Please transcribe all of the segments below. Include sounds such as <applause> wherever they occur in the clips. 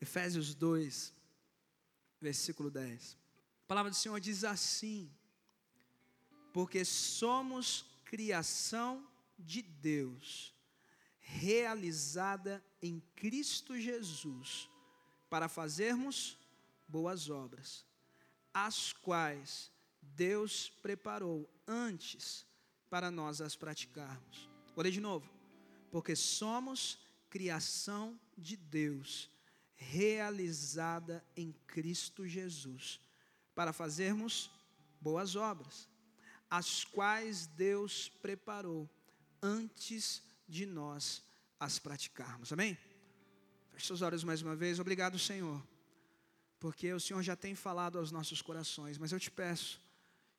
Efésios 2, versículo 10. A palavra do Senhor diz assim: Porque somos criação de Deus, realizada em Cristo Jesus, para fazermos boas obras, as quais Deus preparou antes para nós as praticarmos. Vou ler de novo. Porque somos criação de Deus, realizada em Cristo Jesus, para fazermos boas obras, as quais Deus preparou antes de nós as praticarmos. Amém? Feche seus olhos mais uma vez. Obrigado, Senhor, porque o Senhor já tem falado aos nossos corações, mas eu te peço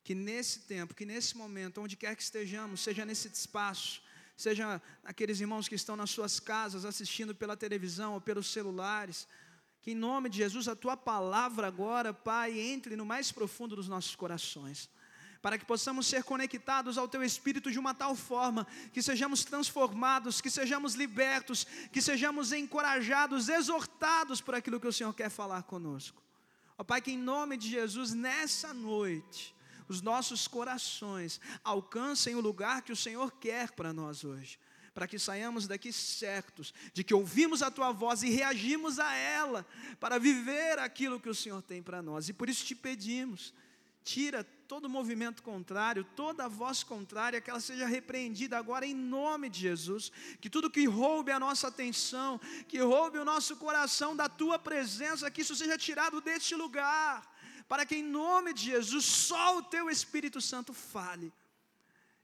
que nesse tempo, que nesse momento, onde quer que estejamos, seja nesse espaço, seja aqueles irmãos que estão nas suas casas assistindo pela televisão ou pelos celulares, que em nome de Jesus a tua palavra agora, Pai, entre no mais profundo dos nossos corações para que possamos ser conectados ao Teu Espírito de uma tal forma que sejamos transformados, que sejamos libertos, que sejamos encorajados, exortados por aquilo que o Senhor quer falar conosco. Ó Pai, que em nome de Jesus, nessa noite, os nossos corações alcancem o lugar que o Senhor quer para nós hoje, para que saiamos daqui certos de que ouvimos a tua voz e reagimos a ela, para viver aquilo que o Senhor tem para nós. E por isso te pedimos, tira todo movimento contrário, toda voz contrária, que ela seja repreendida agora em nome de Jesus. Que tudo que roube a nossa atenção, que roube o nosso coração da tua presença, que isso seja tirado deste lugar para que em nome de Jesus só o teu Espírito Santo fale.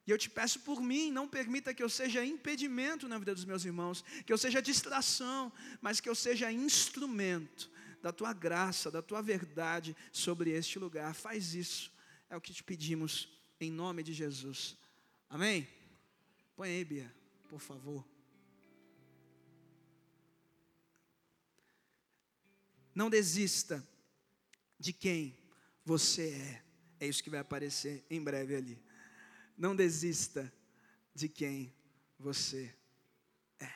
E eu te peço por mim, não permita que eu seja impedimento na vida dos meus irmãos, que eu seja distração, mas que eu seja instrumento da tua graça, da tua verdade sobre este lugar. Faz isso, é o que te pedimos em nome de Jesus. Amém? Põe aí, Bia, por favor. Não desista de quem você é. É isso que vai aparecer em breve ali. Não desista de quem você é.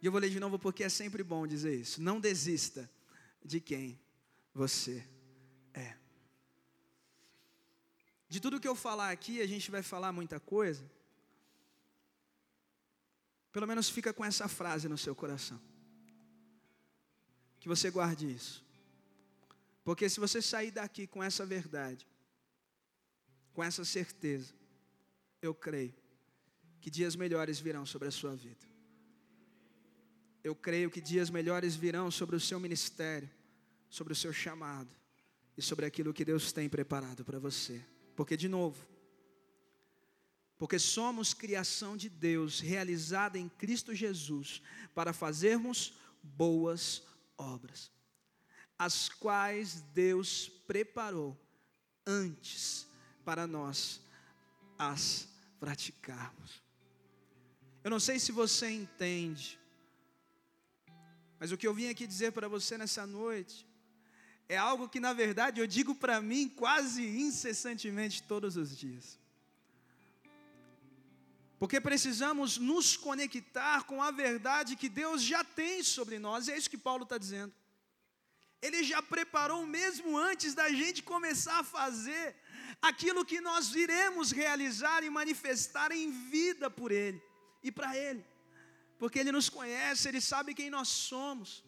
E eu vou ler de novo porque é sempre bom dizer isso. Não desista de quem você é. De tudo que eu falar aqui, a gente vai falar muita coisa. Pelo menos fica com essa frase no seu coração que você guarde isso. Porque se você sair daqui com essa verdade, com essa certeza, eu creio que dias melhores virão sobre a sua vida. Eu creio que dias melhores virão sobre o seu ministério, sobre o seu chamado e sobre aquilo que Deus tem preparado para você. Porque, de novo, porque somos criação de Deus, realizada em Cristo Jesus, para fazermos boas obras, as quais Deus preparou antes para nós as praticarmos. Eu não sei se você entende, mas o que eu vim aqui dizer para você nessa noite é algo que, na verdade, eu digo para mim quase incessantemente todos os dias. Porque precisamos nos conectar com a verdade que Deus já tem sobre nós, e é isso que Paulo está dizendo. Ele já preparou mesmo antes da gente começar a fazer aquilo que nós iremos realizar e manifestar em vida por Ele e para Ele, porque Ele nos conhece, Ele sabe quem nós somos.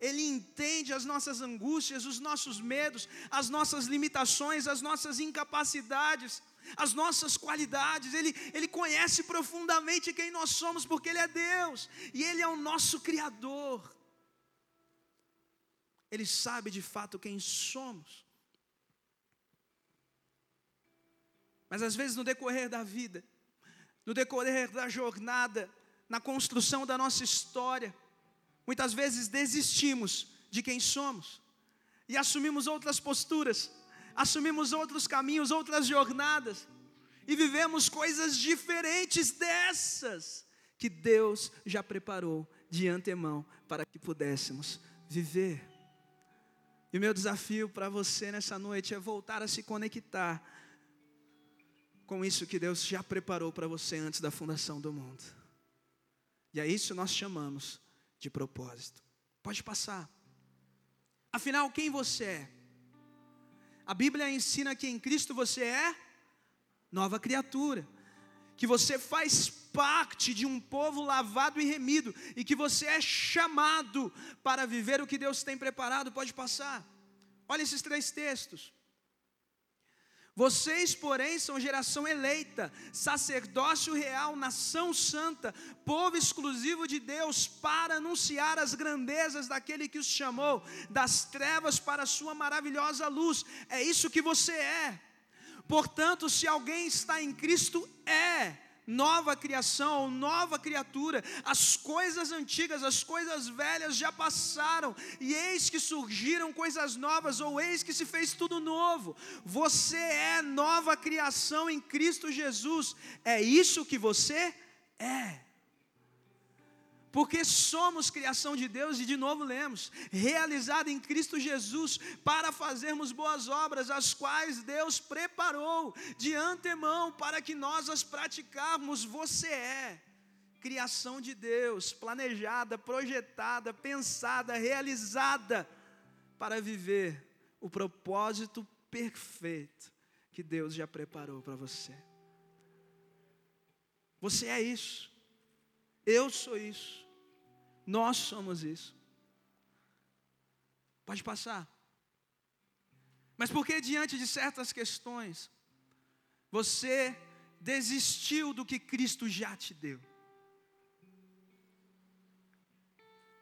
Ele entende as nossas angústias, os nossos medos, as nossas limitações, as nossas incapacidades as nossas qualidades, Ele, Ele conhece profundamente quem nós somos, porque Ele é Deus e Ele é o nosso Criador. Ele sabe de fato quem somos. Mas às vezes no decorrer da vida, no decorrer da jornada, na construção da nossa história, muitas vezes desistimos de quem somos e assumimos outras posturas assumimos outros caminhos, outras jornadas, e vivemos coisas diferentes dessas que Deus já preparou de antemão para que pudéssemos viver. E meu desafio para você nessa noite é voltar a se conectar com isso que Deus já preparou para você antes da fundação do mundo. E a isso nós chamamos de propósito. Pode passar. Afinal, quem você é? A Bíblia ensina que em Cristo você é nova criatura, que você faz parte de um povo lavado e remido e que você é chamado para viver o que Deus tem preparado. Pode passar. Olha esses três textos. Vocês, porém, são geração eleita, sacerdócio real, nação santa, povo exclusivo de Deus, para anunciar as grandezas daquele que os chamou, das trevas para a sua maravilhosa luz. É isso que você é. Portanto, se alguém está em Cristo, é nova criação, nova criatura. As coisas antigas, as coisas velhas já passaram, e eis que surgiram coisas novas, ou eis que se fez tudo novo. Você é nova criação em Cristo Jesus. É isso que você é porque somos criação de Deus, e de novo lemos, realizada em Cristo Jesus, para fazermos boas obras, as quais Deus preparou de antemão para que nós as praticarmos. Você é criação de Deus, planejada, projetada, pensada, realizada, para viver o propósito perfeito que Deus já preparou para você. Você é isso, eu sou isso. Nós somos isso. Pode passar. Mas por que diante de certas questões você desistiu do que Cristo já te deu?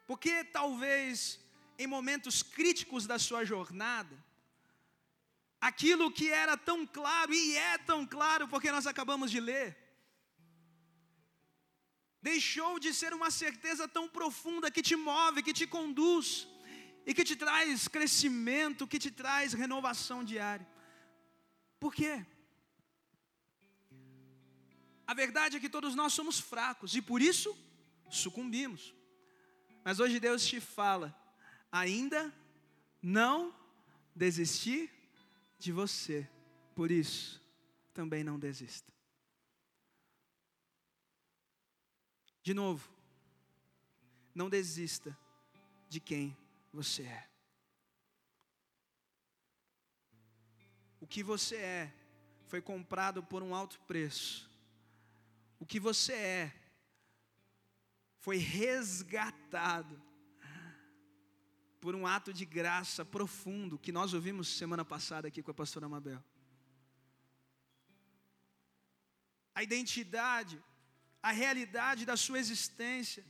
Porque talvez em momentos críticos da sua jornada, aquilo que era tão claro e é tão claro, porque nós acabamos de ler, deixou de ser uma certeza tão profunda que te move, que te conduz e que te traz crescimento, que te traz renovação diária. Por quê? A verdade é que todos nós somos fracos e por isso sucumbimos. Mas hoje Deus te fala: ainda não desisti de você, por isso também não desista. De novo, não desista de quem você é. O que você é foi comprado por um alto preço. O que você é foi resgatado por um ato de graça profundo que nós ouvimos semana passada aqui com a pastora Mabel. A identidade a realidade da sua existência,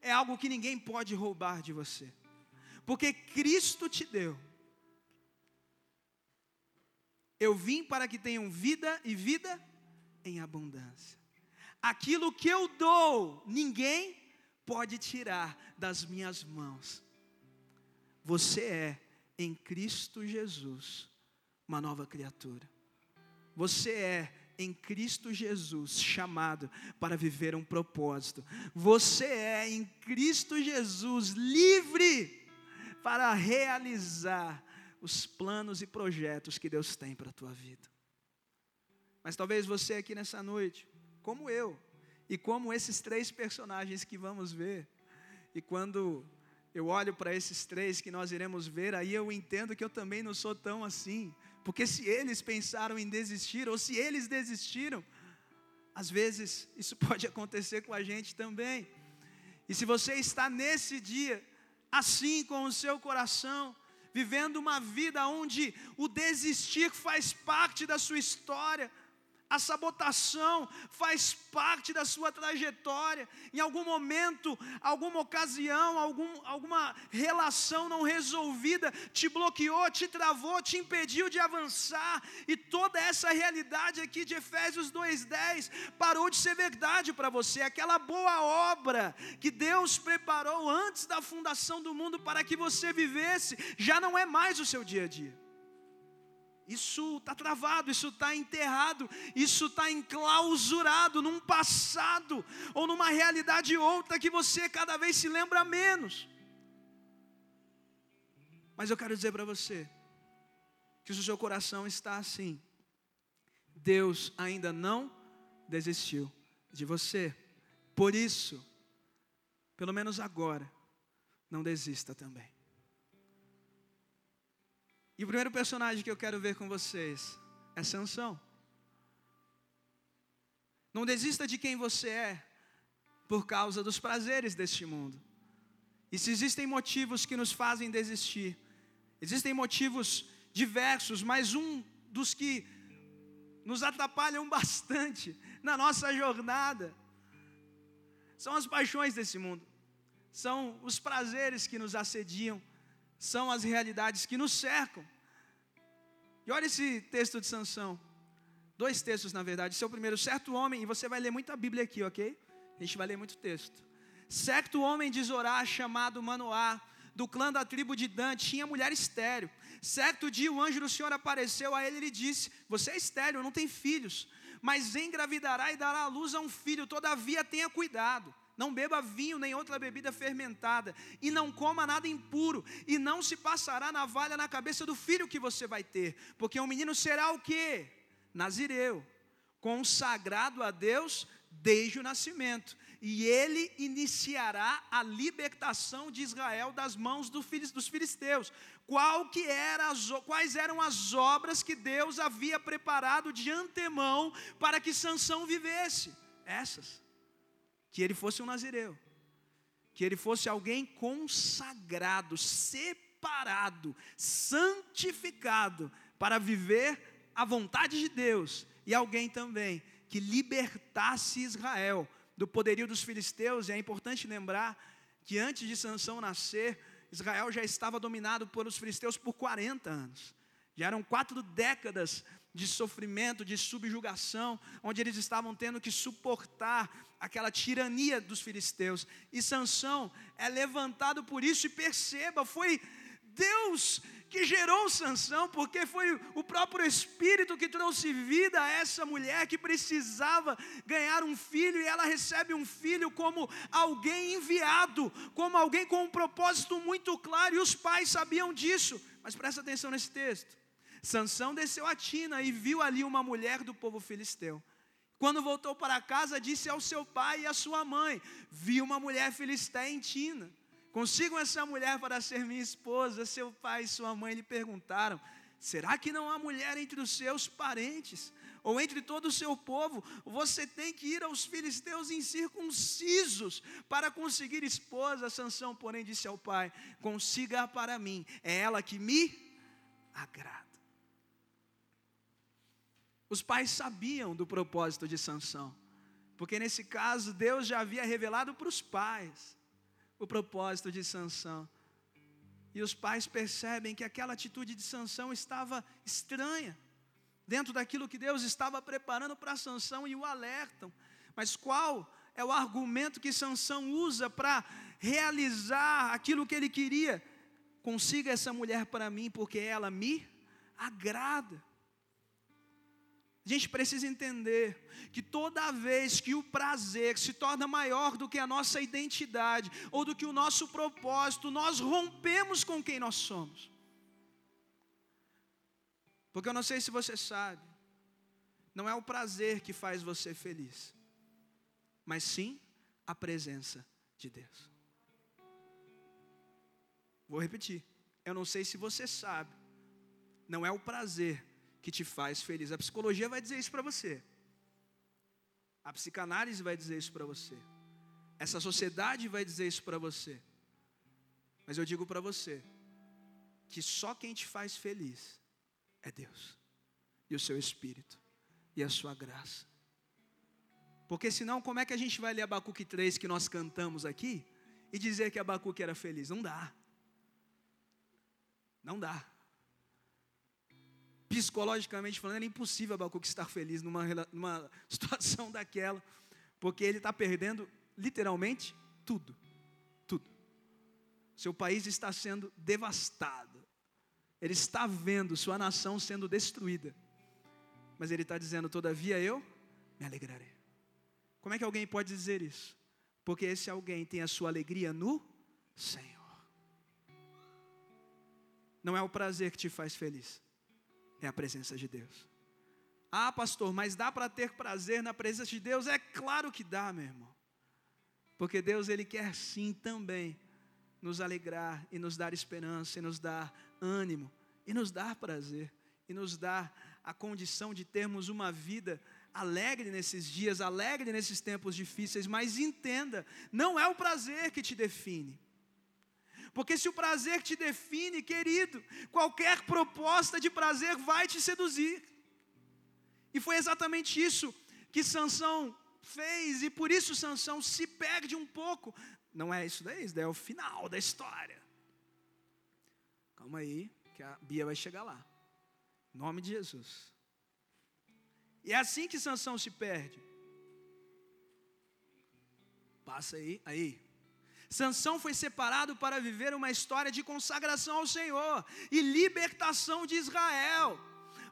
é algo que ninguém pode roubar de você, porque Cristo te deu. Eu vim para que tenham vida e vida em abundância. Aquilo que eu dou, ninguém pode tirar das minhas mãos. Você é, em Cristo Jesus, uma nova criatura. Você é em Cristo Jesus chamado para viver um propósito. Você é em Cristo Jesus livre para realizar os planos e projetos que Deus tem para a tua vida. Mas talvez você aqui nessa noite, como eu, e como esses três personagens que vamos ver, e quando eu olho para esses três que nós iremos ver, aí eu entendo que eu também não sou tão assim. Porque se eles pensaram em desistir, ou se eles desistiram, às vezes isso <laughs> pode acontecer com a gente também. E se você está nesse dia, assim com o seu coração, vivendo uma vida onde o desistir faz parte da sua história, a sabotação faz parte da sua trajetória. Em algum momento, alguma ocasião, algum, alguma relação não resolvida te bloqueou, te travou, te impediu de avançar. E toda essa realidade aqui de Efésios 2:10 parou de ser verdade para você. Aquela boa obra que Deus preparou antes da fundação do mundo para que você vivesse, já não é mais o seu dia a dia. Isso está travado, isso está enterrado, isso está enclausurado num passado ou numa realidade outra que você cada vez se lembra menos. Mas eu quero dizer para você que se o seu coração está assim, Deus ainda não desistiu de você, Por isso, pelo menos agora, não desista também. E o primeiro personagem que eu quero ver com vocês é Sansão. Não desista de quem você é por causa dos prazeres deste mundo. E se existem motivos que nos fazem desistir, existem motivos diversos, mas um dos que nos atrapalham bastante na nossa jornada são as paixões desse mundo, são os prazeres que nos assediam, são as realidades que nos cercam. E olha esse texto de Sansão. Dois textos, na verdade. O primeiro. Certo homem, e você vai ler muita Bíblia aqui, ok? A gente vai ler muito texto. Certo homem de Zorá, chamado Manoá, do clã da tribo de Dan, tinha mulher estéreo. Certo dia o anjo do Senhor apareceu a ele e lhe disse: Você é estéreo, não tem filhos, mas engravidará e dará à luz a um filho, todavia tenha cuidado. Não beba vinho nem outra bebida fermentada, e não coma nada impuro, e não se passará navalha na cabeça do filho que você vai ter, porque o menino será o que? Nazireu, consagrado a Deus desde o nascimento, e ele iniciará a libertação de Israel das mãos dos filisteus. Qual que era as, quais eram as obras que Deus havia preparado de antemão para que Sansão vivesse? Essas. Que ele fosse um nazireu. Que ele fosse alguém consagrado, separado, santificado para viver a vontade de Deus e alguém também que libertasse Israel do poderio dos filisteus, e é importante lembrar que antes de Sansão nascer, Israel já estava dominado pelos filisteus por 40 anos. Já eram quatro décadas de sofrimento, de subjugação, onde eles estavam tendo que suportar aquela tirania dos filisteus. E Sansão é levantado por isso e perceba, foi Deus que gerou Sansão, porque foi o próprio Espírito que trouxe vida a essa mulher que precisava ganhar um filho, e ela recebe um filho como alguém enviado, como alguém com um propósito muito claro, e os pais sabiam disso. Mas presta atenção nesse texto. Sansão desceu a Tina e viu ali uma mulher do povo filisteu. Quando voltou para casa, disse ao seu pai e à sua mãe: Vi uma mulher filisteia em Tina. Consigam essa mulher para ser minha esposa. Seu pai e sua mãe lhe perguntaram: Será que não há mulher entre os seus parentes? Ou entre todo o seu povo? Você tem que ir aos filisteus incircuncisos para conseguir esposa. Sansão, porém, disse ao pai: Consiga para mim, é ela que me agrada. Os pais sabiam do propósito de Sansão, porque nesse caso Deus já havia revelado para os pais o propósito de Sansão. E os pais percebem que aquela atitude de Sansão estava estranha, dentro daquilo que Deus estava preparando para Sansão e o alertam. Mas qual é o argumento que Sansão usa para realizar aquilo que ele queria? Consiga essa mulher para mim, porque ela me agrada. A gente precisa entender que toda vez que o prazer se torna maior do que a nossa identidade ou do que o nosso propósito, nós rompemos com quem nós somos. Porque eu não sei se você sabe, não é o prazer que faz você feliz, mas sim a presença de Deus. Vou repetir, eu não sei se você sabe, não é o prazer que te faz feliz. A psicologia vai dizer isso para você. A psicanálise vai dizer isso para você. Essa sociedade vai dizer isso para você. Mas eu digo para você que só quem te faz feliz é Deus e o seu espírito e a sua graça. Porque senão, como é que a gente vai ler Abacuque 3 que nós cantamos aqui e dizer que Abacuque era feliz? Não dá. Não dá psicologicamente falando, era impossível Abacuque estar feliz numa, numa <laughs> situação daquela, porque ele está perdendo literalmente tudo. Tudo. Seu país está sendo devastado. Ele está vendo sua nação sendo destruída. Mas ele está dizendo, todavia eu me alegrarei. Como é que alguém pode dizer isso? Porque esse alguém tem a sua alegria no Senhor. Não é o prazer que te faz feliz é a presença de Deus. Ah, pastor, mas dá para ter prazer na presença de Deus? É claro que dá, meu irmão. Porque Deus ele quer sim também nos alegrar e nos dar esperança e nos dar ânimo e nos dar prazer e nos dar a condição de termos uma vida alegre nesses dias, alegre nesses tempos difíceis, mas entenda, não é o prazer que te define. Porque se o prazer te define, querido, qualquer proposta de prazer vai te seduzir. E foi exatamente isso que Sansão fez, e por isso Sansão se perde um pouco. Não é isso daí, isso daí é o final da história. Calma aí, que a Bia vai chegar lá. Em nome de Jesus. E é assim que Sansão se perde. Passa aí, aí. Sansão foi separado para viver uma história de consagração ao Senhor e libertação de Israel.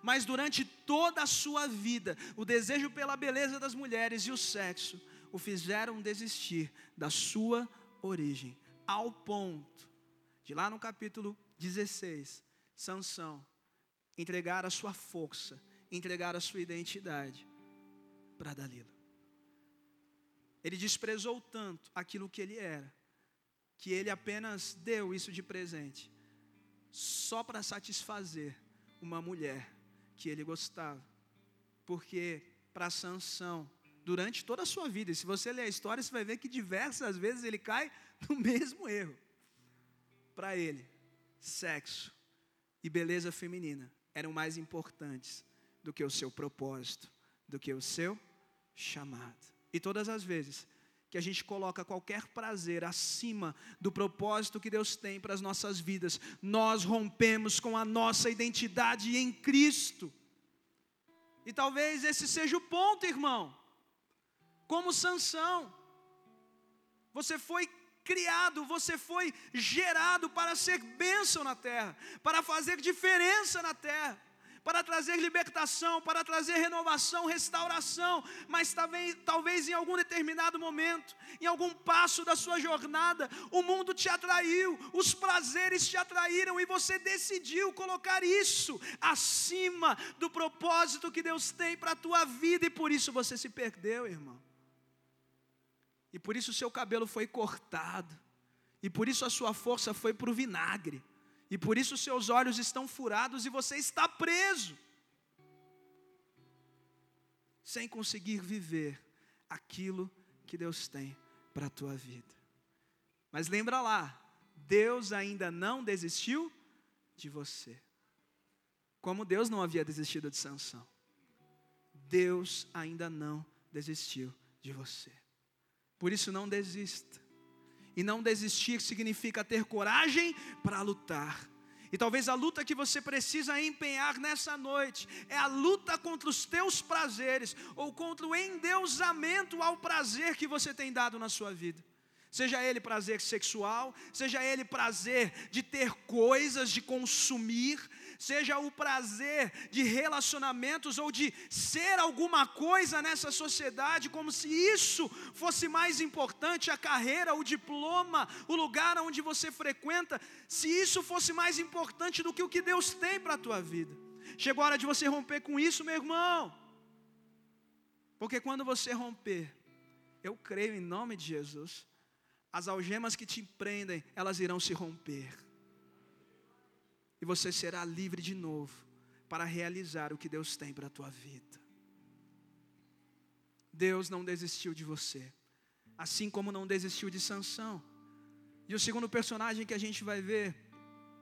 Mas durante toda a sua vida, o desejo pela beleza das mulheres e o sexo o fizeram desistir da sua origem, ao ponto de lá no capítulo 16, Sansão entregar a sua força, entregar a sua identidade para Dalila. Ele desprezou tanto aquilo que ele era, que ele apenas deu isso de presente, só para satisfazer uma mulher que ele gostava. Porque para Sansão, durante toda a sua vida, e se você ler a história, você vai ver que diversas vezes ele cai <laughs> no mesmo erro. Para ele, sexo e beleza feminina eram mais importantes do que o seu propósito, do que o seu chamado. E todas as vezes que a gente coloca qualquer prazer acima do propósito que Deus tem para as nossas vidas, nós rompemos com a nossa identidade em Cristo. E talvez esse seja o ponto, irmão. Como Sansão, você foi criado, você foi gerado para ser bênção na terra, para fazer diferença na terra para trazer libertação, para trazer renovação, restauração, mas talvez, talvez em algum determinado momento, em algum passo da sua jornada, o mundo te atraiu, os prazeres te atraíram e você decidiu colocar isso acima do propósito que Deus tem para a tua vida e por isso você se perdeu, irmão. E por isso o seu cabelo foi cortado, e por isso a sua força foi para o vinagre e por isso seus olhos estão furados e você está preso, sem conseguir viver aquilo que Deus tem para a tua vida. Mas lembra lá, Deus ainda não desistiu de você. Como Deus não havia desistido de Sansão. Deus ainda não desistiu de você. Por isso não desista. E não desistir significa ter coragem para lutar. E talvez a luta que você precisa empenhar nessa noite é a luta contra os teus prazeres ou contra o endeusamento ao prazer que você tem dado na sua vida. Seja ele prazer sexual, seja ele prazer de ter coisas, de consumir, seja o prazer de relacionamentos ou de ser alguma coisa nessa sociedade, como se isso fosse mais importante, a carreira, o diploma, o lugar onde você frequenta, se isso fosse mais importante do que o que Deus tem para a tua vida. Chegou a hora de você romper com isso, meu irmão. Porque quando você romper, eu creio em nome de Jesus, as algemas que te prendem, elas irão se romper e você será livre de novo para realizar o que Deus tem para a tua vida. Deus não desistiu de você, assim como não desistiu de Sansão. E o segundo personagem que a gente vai ver,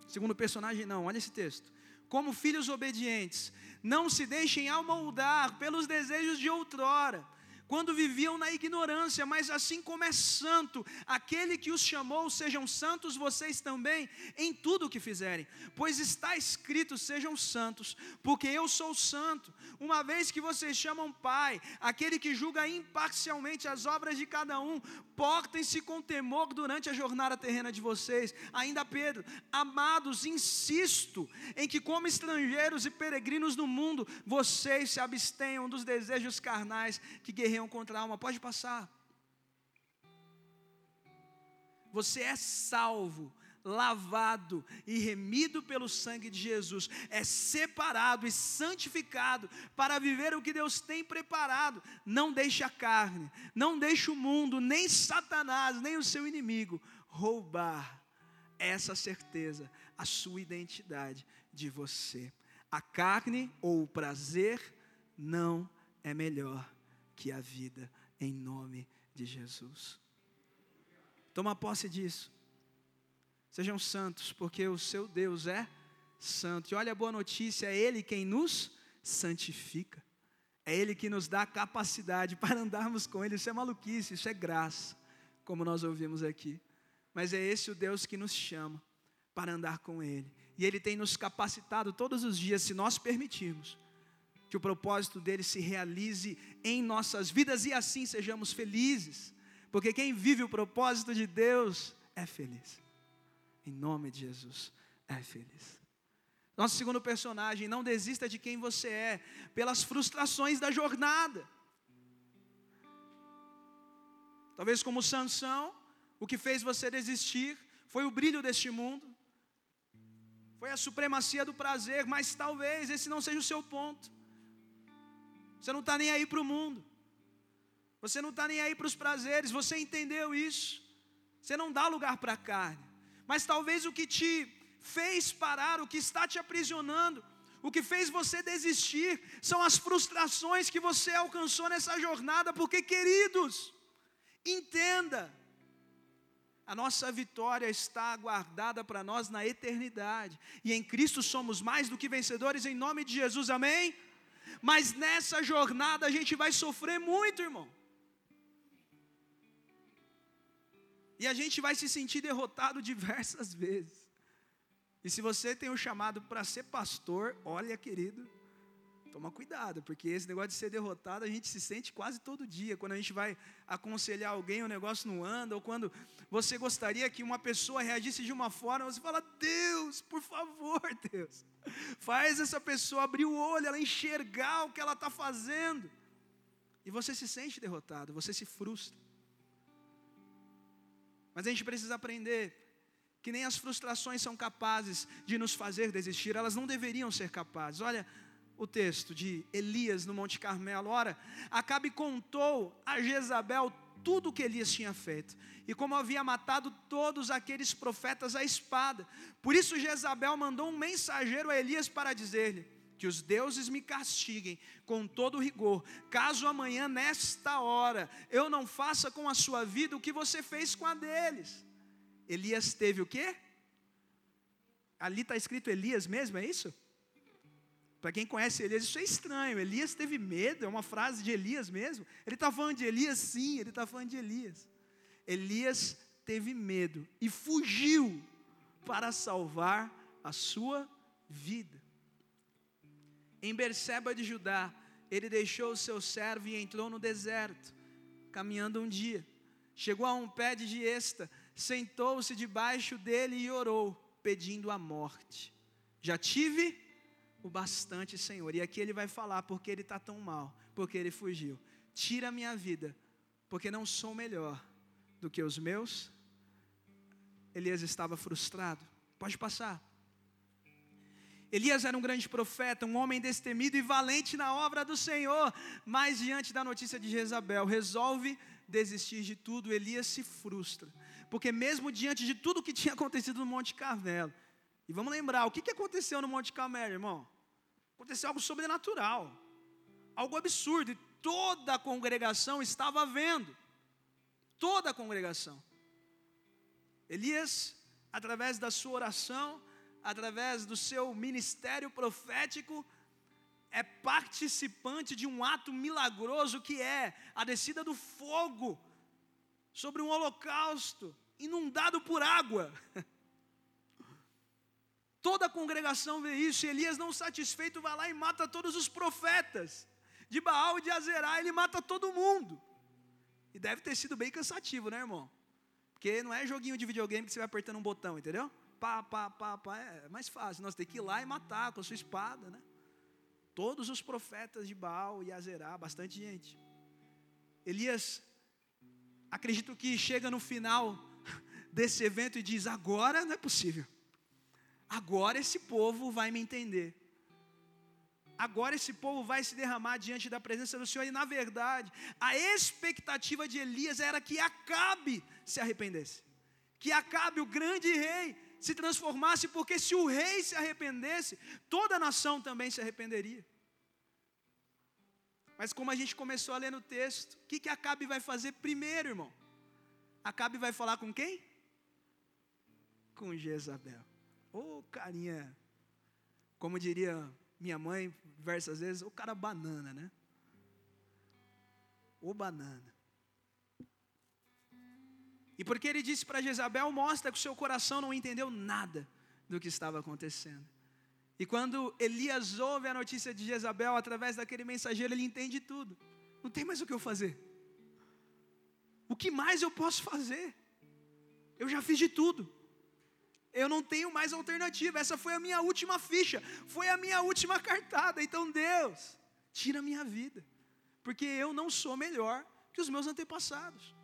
segundo personagem não, olha esse texto. Como filhos obedientes, não se deixem amoldar pelos desejos de outrora, quando viviam na ignorância, mas assim como é santo, aquele que os chamou, sejam santos vocês também em tudo o que fizerem, pois está escrito: sejam santos, porque eu sou santo. Uma vez que vocês chamam Pai, aquele que julga imparcialmente as obras de cada um, portem-se com temor durante a jornada terrena de vocês. Ainda Pedro, amados, insisto em que, como estrangeiros e peregrinos no mundo, vocês se abstenham dos desejos carnais que guerreiam contra a alma. Pode passar. Você é salvo lavado e remido pelo sangue de Jesus, é separado e santificado para viver o que Deus tem preparado. Não deixe a carne, não deixe o mundo, nem Satanás, nem o seu inimigo roubar essa certeza, a sua identidade de você. A carne ou o prazer não é melhor que a vida, em nome de Jesus. Toma posse disso. Sejam santos, porque o seu Deus é santo. E olha a boa notícia: é Ele quem nos santifica. É Ele que nos dá a capacidade <laughs> para andarmos com Ele. Isso é maluquice, isso é graça, como nós ouvimos aqui. Mas é esse o Deus que nos chama para andar com Ele. E Ele tem nos capacitado todos os dias, se nós permitirmos, que o propósito dele se realize em nossas vidas e assim sejamos felizes. Porque quem vive o propósito de Deus é feliz em nome de Jesus, é feliz. Nosso segundo personagem, não desista de quem você é, pelas frustrações da jornada. Talvez como Sansão, o que fez você desistir foi o brilho deste mundo, foi a supremacia do prazer, mas talvez esse não seja o seu ponto. Você não está nem aí para o mundo, você não está nem aí para os prazeres, você entendeu isso, você não dá lugar para a carne. Mas talvez o que te fez parar, o que está te aprisionando, o que fez você desistir, são as frustrações que você alcançou nessa jornada, porque, queridos, entenda, a nossa vitória está guardada para nós na eternidade, e em Cristo somos mais do que vencedores, em nome de Jesus, amém? Mas nessa jornada a gente vai sofrer muito, irmão. E a gente vai se sentir derrotado diversas <laughs> vezes. E se você tem o um chamado para ser pastor, olha, querido, toma cuidado, porque esse negócio de ser derrotado a gente se sente quase todo dia. Quando a gente vai aconselhar alguém, o negócio não anda, ou quando você gostaria que uma pessoa reagisse de uma forma, você fala: Deus, por favor, <laughs> Deus, faz essa pessoa abrir o olho, ela enxergar o que ela está fazendo. E você se sente derrotado, você se frustra. Mas a gente precisa aprender que nem as frustrações são capazes de nos fazer desistir, elas não deveriam ser capazes. Olha o texto de Elias no Monte Carmelo. Ora, Acabe contou a Jezabel tudo o que Elias tinha feito e como havia matado todos aqueles profetas à espada. Por isso Jezabel mandou um mensageiro a Elias para dizer-lhe: que os deuses me castiguem com todo rigor, caso amanhã, nesta hora, eu não faça com a sua vida o que você fez com a deles. Elias teve o quê? Ali está escrito Elias mesmo, é isso? Para quem conhece Elias, isso é estranho. Elias teve medo, é uma frase de Elias mesmo. Ele está falando de Elias, sim, ele está falando de Elias. Elias teve medo e fugiu para salvar a sua vida. Em Berseba de Judá, ele deixou o seu servo e entrou no deserto, caminhando um dia. Chegou a um pé de giesta, sentou-se debaixo dele e orou, pedindo a morte. Já tive o bastante, Senhor. E aqui ele vai falar porque ele está tão mal, porque ele fugiu. Tira a minha vida, porque não sou melhor do que os meus. Elias estava frustrado. Pode passar. Elias era um grande profeta, um homem destemido e valente na obra do Senhor, mas diante da notícia de Jezabel, resolve desistir de tudo. Elias se frustra, porque mesmo diante de tudo que tinha acontecido no Monte Carmelo, e vamos lembrar, o que aconteceu no Monte Carmelo, irmão? Aconteceu algo sobrenatural, algo absurdo, e toda a congregação estava vendo, toda a congregação. Elias, através da sua oração, através do seu ministério profético, é participante de um ato milagroso que é a descida do fogo sobre um holocausto inundado por água. <laughs> Toda a congregação vê isso, Elias, não satisfeito, vai lá e mata todos os profetas. De Baal e de Azerá, ele mata todo mundo. E deve ter sido bem cansativo, né, irmão? Porque não é joguinho de videogame que você vai apertando um botão, entendeu? pá, pá, pá, pá, é mais fácil. Nós temos que ir lá e matar com a sua espada, né? Todos os profetas de Baal e Azerá, bastante gente. Elias, acredito que chega no final <laughs> desse evento e diz: agora não é possível. Agora esse povo vai me entender. Agora esse povo vai se derramar diante da presença do Senhor. E na verdade, a expectativa de Elias era que Acabe se arrependesse. Que Acabe, o grande rei, se transformasse, porque se o rei se arrependesse, toda a nação também se arrependeria. Mas como a gente começou a ler no texto, o que, que Acabe vai fazer primeiro, irmão? Acabe vai falar com quem? Com Jezabel. Ô oh, carinha, como diria minha mãe diversas vezes, o cara banana, né? O banana. E porque ele disse para Jezabel, mostra que o seu coração não entendeu nada do que estava acontecendo. E quando Elias ouve a notícia de Jezabel através daquele mensageiro, ele entende tudo. Não tem mais o que eu fazer. O que mais eu posso fazer? Eu já fiz de tudo. Eu não tenho mais alternativa. Essa foi a minha última ficha, foi a minha última cartada. Então, Deus, tira a minha vida, porque eu não sou melhor que os meus antepassados.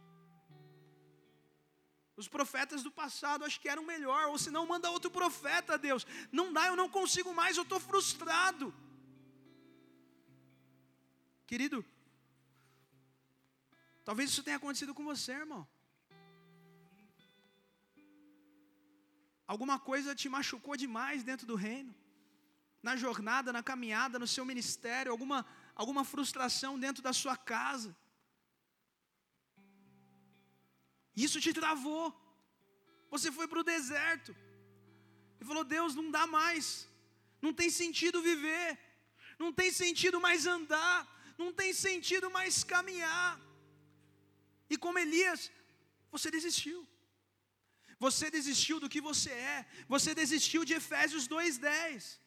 Os profetas do passado acho que eram melhor, ou se não, manda outro profeta, Deus. Não dá, eu não consigo mais, eu estou frustrado. Querido, talvez isso tenha acontecido com você, irmão. Alguma coisa te machucou demais dentro do reino, na jornada, na caminhada, no seu ministério, alguma, alguma frustração dentro da sua casa. Isso te travou. Você foi para o deserto e falou: Deus, não dá mais, não tem sentido viver, não tem sentido mais andar, não tem sentido mais caminhar. E como Elias, você desistiu. Você desistiu do que você é. Você desistiu de Efésios 2:10.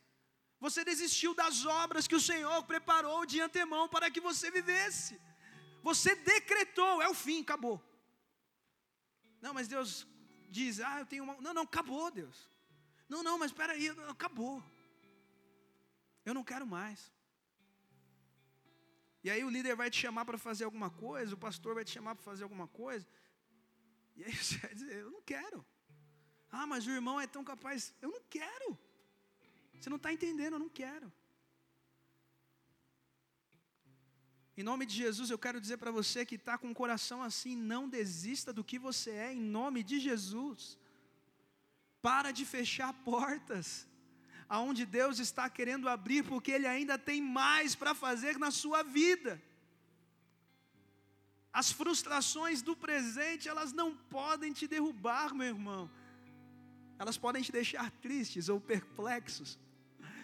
Você desistiu das obras que o Senhor preparou de antemão para que você vivesse. Você decretou, é o fim, acabou. Não, mas Deus diz: "Ah, eu tenho uma Não, não, acabou, Deus. Não, não, mas espera aí, acabou. Eu não quero mais. E aí o líder vai te chamar para fazer alguma coisa, o pastor vai te chamar para fazer alguma coisa. E aí você vai dizer, eu não quero. Ah, mas o irmão é tão capaz. Eu não quero. Você não está entendendo, eu não quero. Em nome de Jesus, eu quero dizer para você que está com o coração assim, não desista do que você é, em nome de Jesus. Para de fechar portas, aonde Deus está querendo abrir, porque Ele ainda tem mais para fazer na sua vida. As frustrações do presente, elas não podem te derrubar, meu irmão. Elas podem te deixar tristes ou perplexos.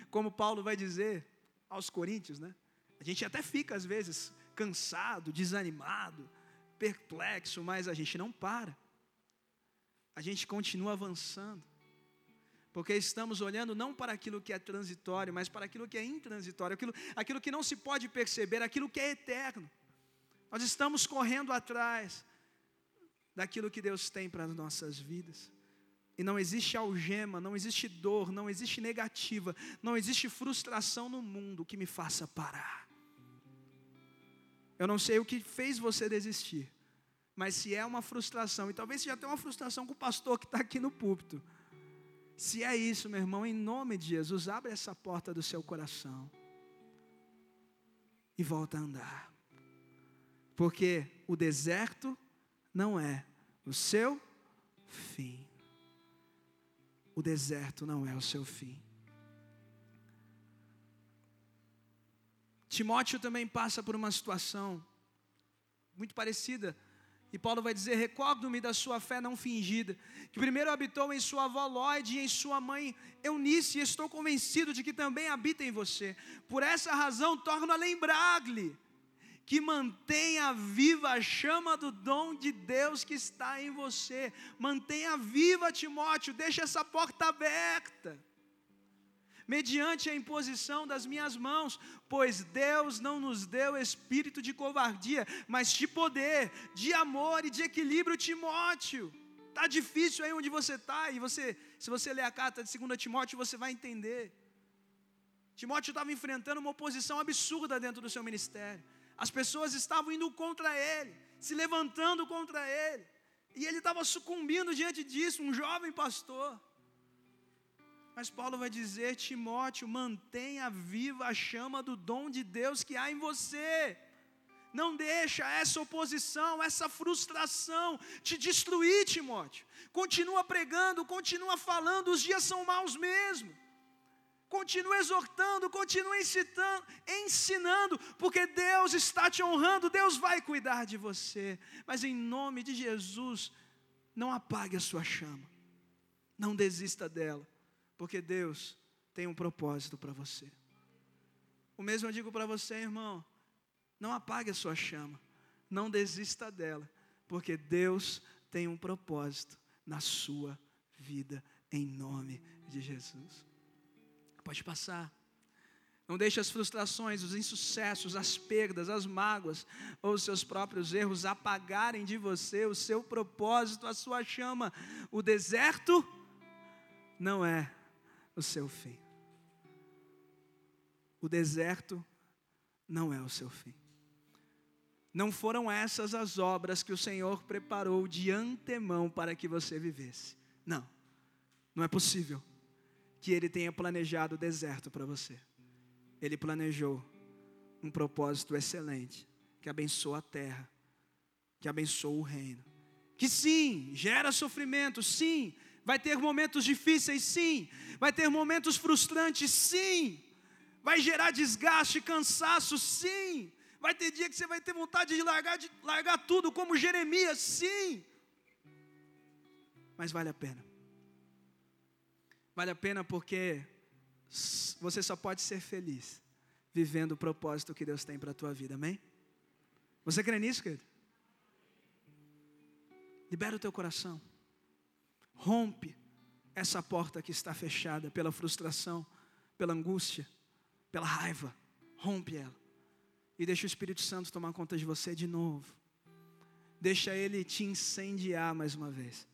Como Paulo vai dizer aos Coríntios, né? A gente até fica às vezes cansado, desanimado, perplexo, mas a gente não para. A gente continua avançando. Porque estamos olhando não para aquilo que é transitório, mas para aquilo que é intransitório, aquilo, aquilo que não se pode perceber, aquilo que é eterno. Nós estamos correndo atrás daquilo que Deus tem para as nossas vidas. E não existe algema, não existe dor, não existe negativa, não existe frustração no mundo que me faça parar. Eu não sei o que fez você desistir, mas se é uma frustração, e talvez seja até uma frustração com o pastor que está aqui no púlpito. Se é isso, meu irmão, em nome de Jesus, abre essa porta do seu coração e volta a andar. Porque o deserto não é o seu fim. O deserto não é o seu fim. Timóteo também passa por uma situação muito parecida. E Paulo vai dizer: Recordo-me da sua fé não fingida, que primeiro habitou em sua avó Lloyd e em sua mãe Eunice, e estou convencido de que também habita em você. Por essa razão, torno a lembrar-lhe que mantenha viva a chama do dom de Deus que está em você. Mantenha viva, Timóteo, deixa essa porta aberta. Mediante a imposição das minhas mãos, pois Deus não nos deu espírito de covardia, mas de poder, de amor e de equilíbrio, Timóteo. Tá difícil aí onde você está, e você, se você ler a carta de 2 Timóteo, você vai entender. Timóteo estava enfrentando uma oposição absurda dentro do seu ministério. As pessoas estavam indo contra ele, se levantando contra ele. E ele estava sucumbindo diante disso, um jovem pastor. Mas Paulo vai dizer: Timóteo, mantenha viva a chama do dom de Deus que há em você. Não deixa essa oposição, essa frustração te destruir, Timóteo. Continua pregando, continua falando, os dias são maus mesmo. Continua exortando, continua incitando, ensinando, porque Deus está te honrando, Deus vai cuidar de você. Mas em nome de Jesus, não apague a sua chama. Não desista dela porque Deus tem um propósito para você. O mesmo eu digo para você, irmão. Não apague a sua chama. Não desista dela, porque Deus tem um propósito na sua vida, em nome de Jesus. Pode passar. Não deixe as frustrações, os insucessos, as perdas, as mágoas ou os seus próprios erros apagarem de você o seu propósito, a sua chama. O deserto não é o seu fim. O deserto não é o seu fim. Não foram essas as obras que o Senhor preparou de antemão para que você vivesse. Não, não é possível que Ele tenha planejado o deserto para você. Ele planejou um propósito excelente que abençoa a terra, que abençoa o reino. Que sim, gera sofrimento, sim, Vai ter momentos difíceis, sim. Vai ter momentos frustrantes, sim. Vai gerar desgaste, cansaço, sim. Vai ter dia que você vai ter vontade de largar, de largar tudo, como Jeremias, sim. Mas vale a pena. Vale a pena porque você só pode ser feliz vivendo o propósito que Deus tem para a tua vida, amém? Você crê nisso, querido? Libera o teu coração. Rompe essa porta que está fechada pela frustração, pela angústia, pela raiva. Rompe ela. E deixa o Espírito Santo tomar conta de você de novo. Deixa ele te incendiar mais uma vez.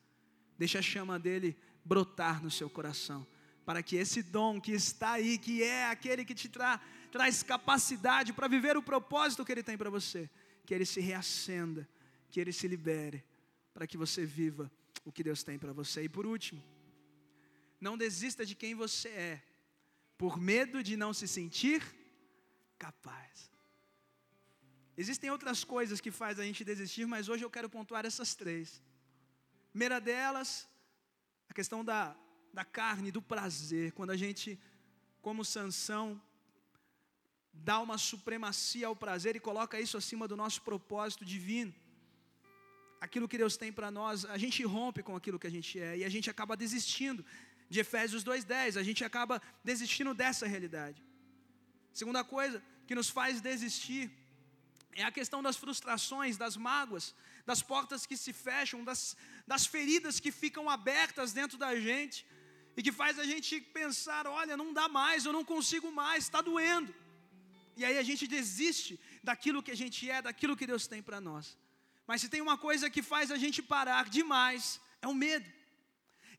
Deixa a chama dele brotar no seu coração. Para que esse dom que está aí, que é aquele que te tra traz capacidade para viver o propósito que ele tem para você, que ele se reacenda, que ele se libere, para que você viva o que Deus tem para você. E por último, não desista de quem você é, por medo de não se sentir capaz. Existem outras coisas que fazem a gente desistir, mas hoje eu quero pontuar essas três. Primeira delas, questão da, da carne, do prazer. Quando a gente, como Sansão, dá uma supremacia ao prazer e coloca isso acima do nosso propósito divino aquilo que Deus tem para nós, a gente rompe com aquilo que a gente é e a gente acaba desistindo de Efésios 2:10, a gente acaba desistindo dessa realidade. Segunda coisa que nos faz desistir é a questão das frustrações, das mágoas, das portas que se fecham, das, das feridas que ficam abertas dentro da gente e que faz a gente pensar: olha, não dá mais, eu não consigo mais, está doendo. E aí a gente desiste daquilo que a gente é, daquilo que Deus tem para nós. Mas se tem uma coisa que faz a gente parar demais, é o medo.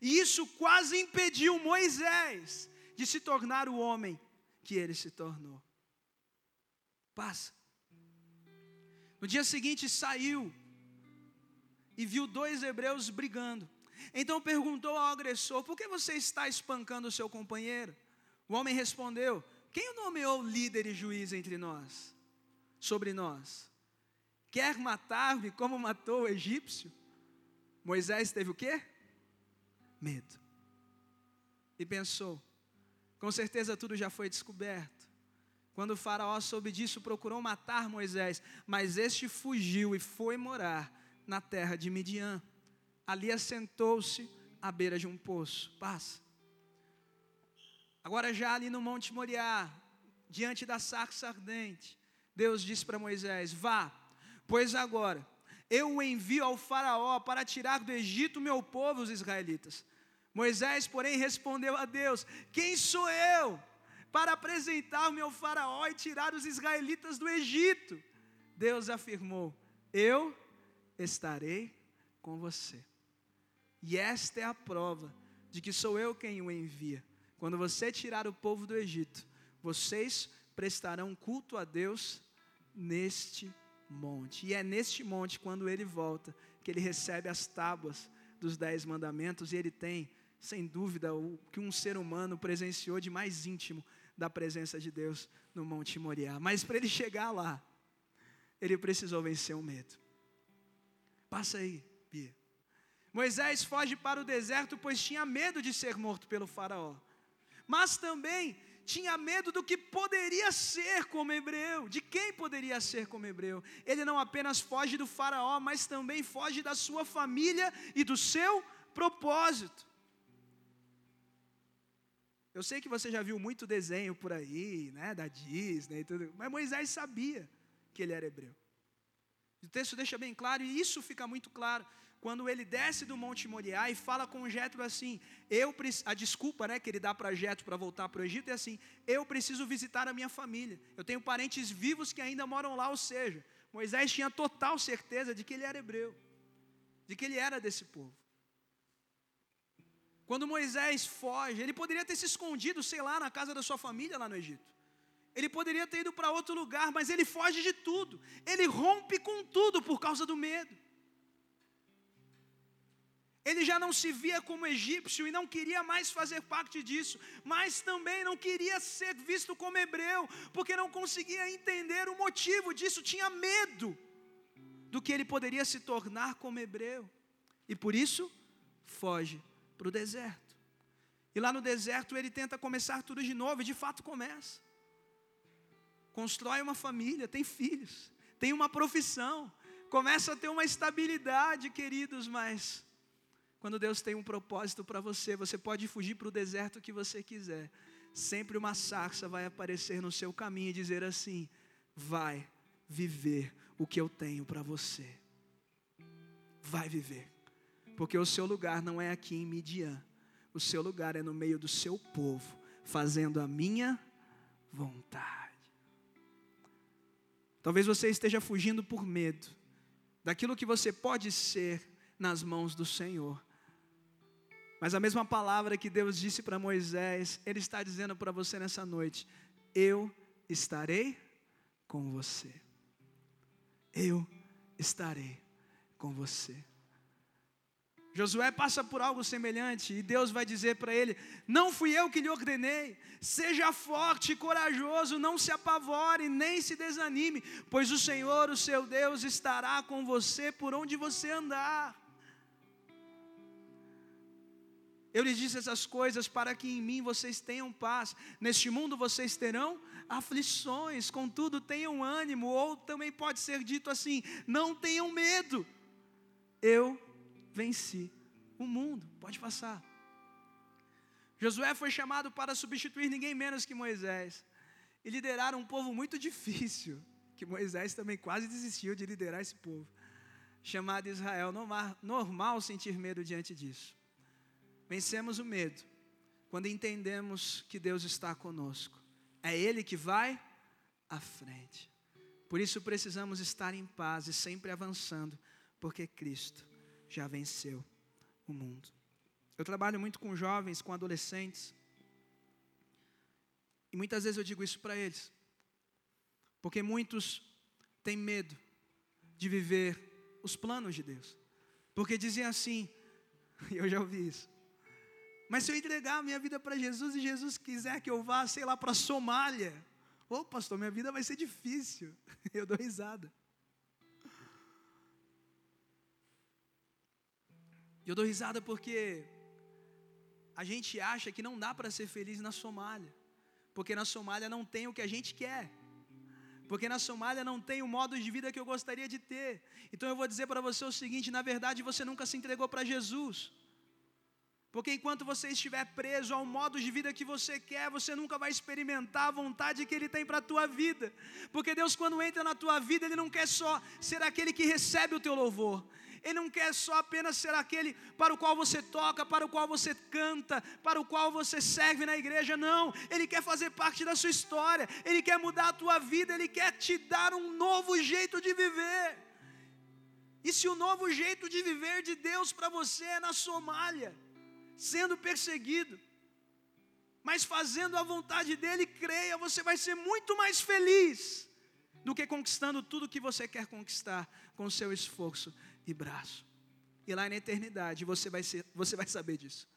E isso quase impediu Moisés de se tornar o homem que ele se tornou. Passa. No dia seguinte saiu e viu dois hebreus brigando. Então perguntou ao agressor: Por que você está espancando o seu companheiro? O homem respondeu: Quem o nomeou líder e juiz entre nós? Sobre nós? Quer matar-me como matou o egípcio? Moisés teve o quê? Medo. E pensou: com certeza tudo já foi descoberto. Quando o Faraó soube disso, procurou matar Moisés, mas este fugiu e foi morar na terra de Midian. Ali assentou-se à beira de um poço. Passa. Agora, já ali no Monte Moriá, diante da sarça ardente, Deus disse para Moisés: Vá, Pois agora, eu o envio ao Faraó para tirar do Egito meu povo, os israelitas. Moisés, porém, respondeu a Deus: Quem sou eu para apresentar-me ao Faraó e tirar os israelitas do Egito? Deus afirmou: Eu estarei com você. E esta é a prova de que sou eu quem o envia. Quando você tirar o povo do Egito, vocês prestarão culto a Deus neste monte. E é neste monte, quando ele volta, que ele recebe as tábuas dos dez mandamentos e ele tem, sem dúvida, o que um ser humano presenciou de mais íntimo da presença de Deus no Monte Moriá. Mas para ele chegar lá, ele precisou vencer o medo. Passa aí, Bia. Moisés foge para o deserto, pois tinha medo de ser morto pelo Faraó. Mas também tinha medo do que poderia ser como hebreu, de quem poderia ser como hebreu. Ele não apenas foge do Faraó, mas também foge da sua família e do seu propósito. Eu sei que você já viu muito desenho por aí, né, da Disney e tudo, mas Moisés sabia que ele era hebreu. O texto deixa bem claro, e isso fica muito claro, quando ele desce do Monte Moriá e fala com Jetro assim, eu a desculpa, né, que ele dá para Jetro para voltar para o Egito é assim, eu preciso visitar a minha família. Eu tenho parentes vivos que ainda moram lá, ou seja, Moisés tinha total certeza de que ele era hebreu, de que ele era desse povo. Quando Moisés foge, ele poderia ter se escondido, sei lá, na casa da sua família lá no Egito. Ele poderia ter ido para outro lugar, mas ele foge de tudo. Ele rompe com tudo por causa do medo. Ele já não se via como egípcio e não queria mais fazer parte disso, mas também não queria ser visto como hebreu, porque não conseguia entender o motivo disso, tinha medo do que ele poderia se tornar como hebreu, e por isso foge para o deserto. E lá no deserto ele tenta começar tudo de novo, e de fato começa constrói uma família, tem filhos, tem uma profissão, começa a ter uma estabilidade, queridos, mas quando Deus tem um propósito para você, você pode fugir para o deserto que você quiser. Sempre uma sarça vai aparecer no seu caminho e dizer assim: vai viver o que eu tenho para você. Vai viver. Porque o seu lugar não é aqui em Midian. O seu lugar é no meio do seu povo, fazendo a minha vontade. Talvez você esteja fugindo por medo daquilo que você pode ser nas mãos do Senhor. Mas a mesma palavra que Deus disse para Moisés, Ele está dizendo para você nessa noite: Eu estarei com você. Eu estarei com você. Josué passa por algo semelhante e Deus vai dizer para ele: Não fui eu que lhe ordenei, seja forte e corajoso, não se apavore, nem se desanime, pois o Senhor, o seu Deus, estará com você por onde você andar. Eu lhes disse essas coisas para que em mim vocês tenham paz. Neste mundo vocês terão aflições, contudo tenham ânimo, ou também pode ser dito assim: não tenham medo. Eu venci o mundo. Pode passar. Josué foi chamado para substituir ninguém menos que Moisés e liderar um povo muito difícil, que Moisés também quase desistiu de liderar esse povo, chamado Israel. Normal sentir medo diante disso. Vencemos o medo quando entendemos que Deus está conosco. É Ele que vai à frente. Por isso precisamos estar em paz e sempre avançando, porque Cristo já venceu o mundo. Eu trabalho muito com jovens, com adolescentes. E muitas vezes eu digo isso para eles. Porque muitos têm medo de viver os planos de Deus. Porque dizem assim, e <laughs> eu já ouvi isso. Mas se eu entregar a minha vida para Jesus e Jesus quiser que eu vá, sei lá, para a Somália, ô pastor, minha vida vai ser difícil. <laughs> Eu dou risada. E eu dou risada porque a gente acha que não dá para ser feliz na Somália. Porque na Somália não tem o que a gente quer. Porque na Somália não tem o modo de vida que eu gostaria de ter. Então eu vou dizer para você o seguinte: na verdade você nunca se entregou para Jesus. Porque enquanto você estiver preso ao modo de vida que você quer, você nunca vai experimentar a vontade que Ele tem para a tua vida. Porque Deus, quando entra na tua vida, Ele não quer só ser aquele que recebe o teu louvor, ele não quer só apenas ser aquele para o qual você toca, para o qual você canta, para o qual você serve na igreja, não. Ele quer fazer parte da sua história, ele quer mudar a tua vida, ele quer te dar um novo jeito de viver. E se o novo jeito de viver de Deus para você é na Somália, sendo perseguido, mas fazendo a vontade dele, creia, você vai ser muito mais feliz do que conquistando tudo que você quer conquistar com seu esforço e braço. E lá na eternidade você vai, ser, você vai saber disso.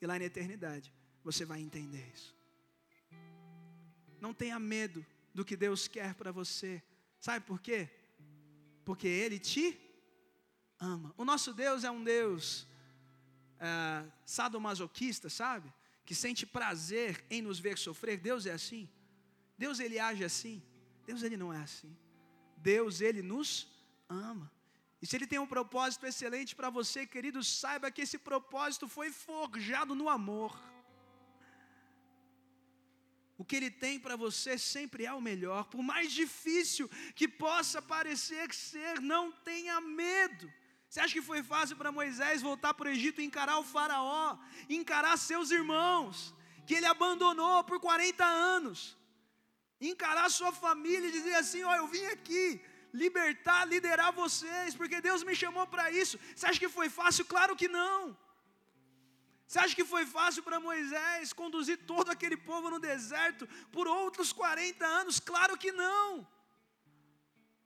E lá na eternidade você vai entender isso. Não tenha medo do que Deus quer para você. Sabe por quê? Porque Ele te ama. O nosso Deus é um Deus é, sadomasoquista, sabe? Que sente prazer em nos ver sofrer. Deus é assim. Deus ele age assim. Deus ele não é assim. Deus ele nos ama. E se ele tem um propósito excelente para você, querido, saiba que esse propósito foi forjado no amor. O que ele tem para você sempre é o melhor, por mais difícil que possa parecer ser, não tenha medo. Você acha que foi fácil para Moisés voltar para o Egito e encarar o Faraó, encarar seus irmãos, que ele abandonou por 40 anos, encarar sua família e dizer assim: Ó, oh, eu vim aqui libertar, liderar vocês, porque Deus me chamou para isso. Você acha que foi fácil? Claro que não. Você acha que foi fácil para Moisés conduzir todo aquele povo no deserto por outros 40 anos? Claro que não.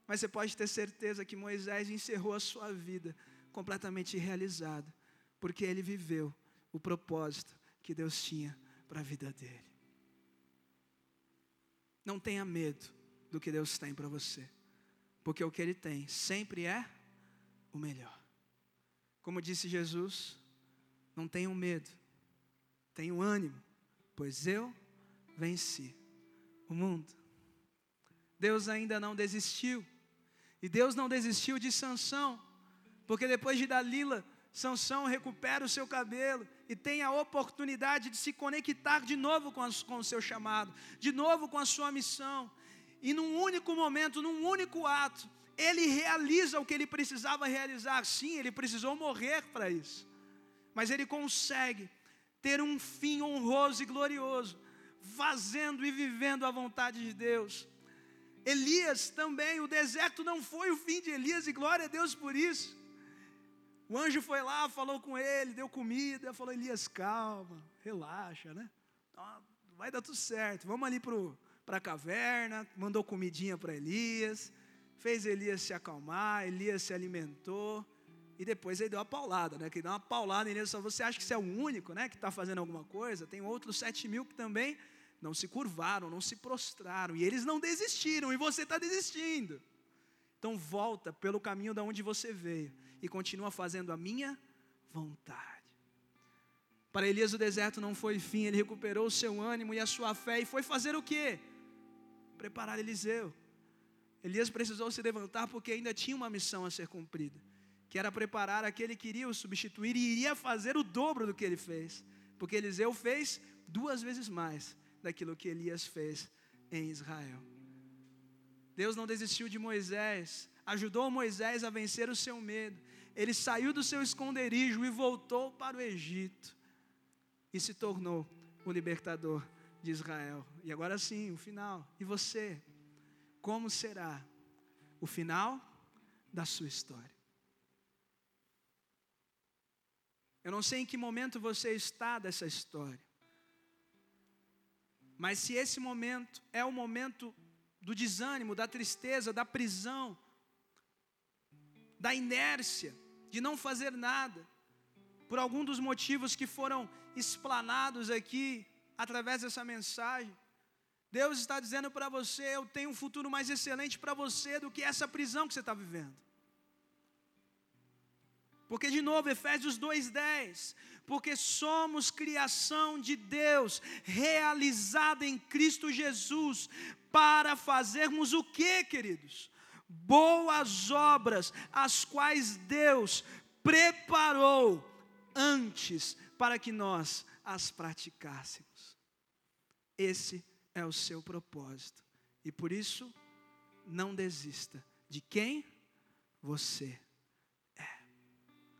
Mas você pode ter certeza que Moisés encerrou a sua vida completamente realizada, porque ele viveu o propósito que Deus tinha para a vida dele. Não tenha medo do que Deus tem para você, porque o que Ele tem sempre é o melhor. Como disse Jesus, não tenham medo, tenham ânimo, pois eu venci o mundo. Deus ainda não desistiu. E Deus não desistiu de Sansão, porque depois de Dalila, Sansão recupera o seu cabelo e tem a oportunidade de se conectar de novo com, com o seu chamado, de novo com a sua missão. E num único momento, num único ato, ele realiza o que ele precisava realizar. Sim, ele precisou morrer para isso mas ele consegue ter um fim honroso e glorioso, fazendo e vivendo a vontade de Deus. Elias também, o deserto não foi o fim de Elias, e glória a Deus por isso. O anjo foi lá, falou com ele, deu comida, falou: Elias, calma, relaxa, né? Vai dar tudo certo. Vamos ali para a caverna, mandou comidinha para Elias, fez Elias se acalmar, Elias se alimentou. E depois ele deu uma paulada, né? Que deu uma paulada nele. Só você acha que você é o único, né? Que está fazendo alguma coisa? Tem outros sete mil que também não se curvaram, não se prostraram. E eles não desistiram. E você está desistindo. Então volta pelo caminho da onde você veio e continua fazendo a minha vontade. Para Elias o deserto não foi fim, ele recuperou o seu ânimo e a sua fé e foi fazer o quê? Preparar Eliseu. Elias precisou se levantar porque ainda tinha uma missão a ser cumprida que era preparar aquele que iria o substituir e iria fazer o dobro do que ele fez, porque Eliseu fez duas vezes mais daquilo que Elias fez em Israel. Deus não desistiu de Moisés, ajudou Moisés a vencer o seu medo. Ele saiu do seu esconderijo e voltou para o Egito e se tornou o libertador de Israel. E agora sim, o final. E você? Como será o final da sua história? Eu não sei em que momento você está dessa história. Mas se esse momento é o momento do desânimo, da tristeza, da prisão, da inércia, de não fazer nada, por algum dos motivos que foram explanados aqui através dessa mensagem, Deus está dizendo para você: eu tenho um futuro mais excelente para você do que essa prisão que você está vivendo. Porque, de novo, Efésios 2,10: porque somos criação de Deus, realizada em Cristo Jesus, para fazermos o que, queridos? Boas obras, as quais Deus preparou antes para que nós as praticássemos. Esse é o seu propósito. E por isso, não desista. De quem? Você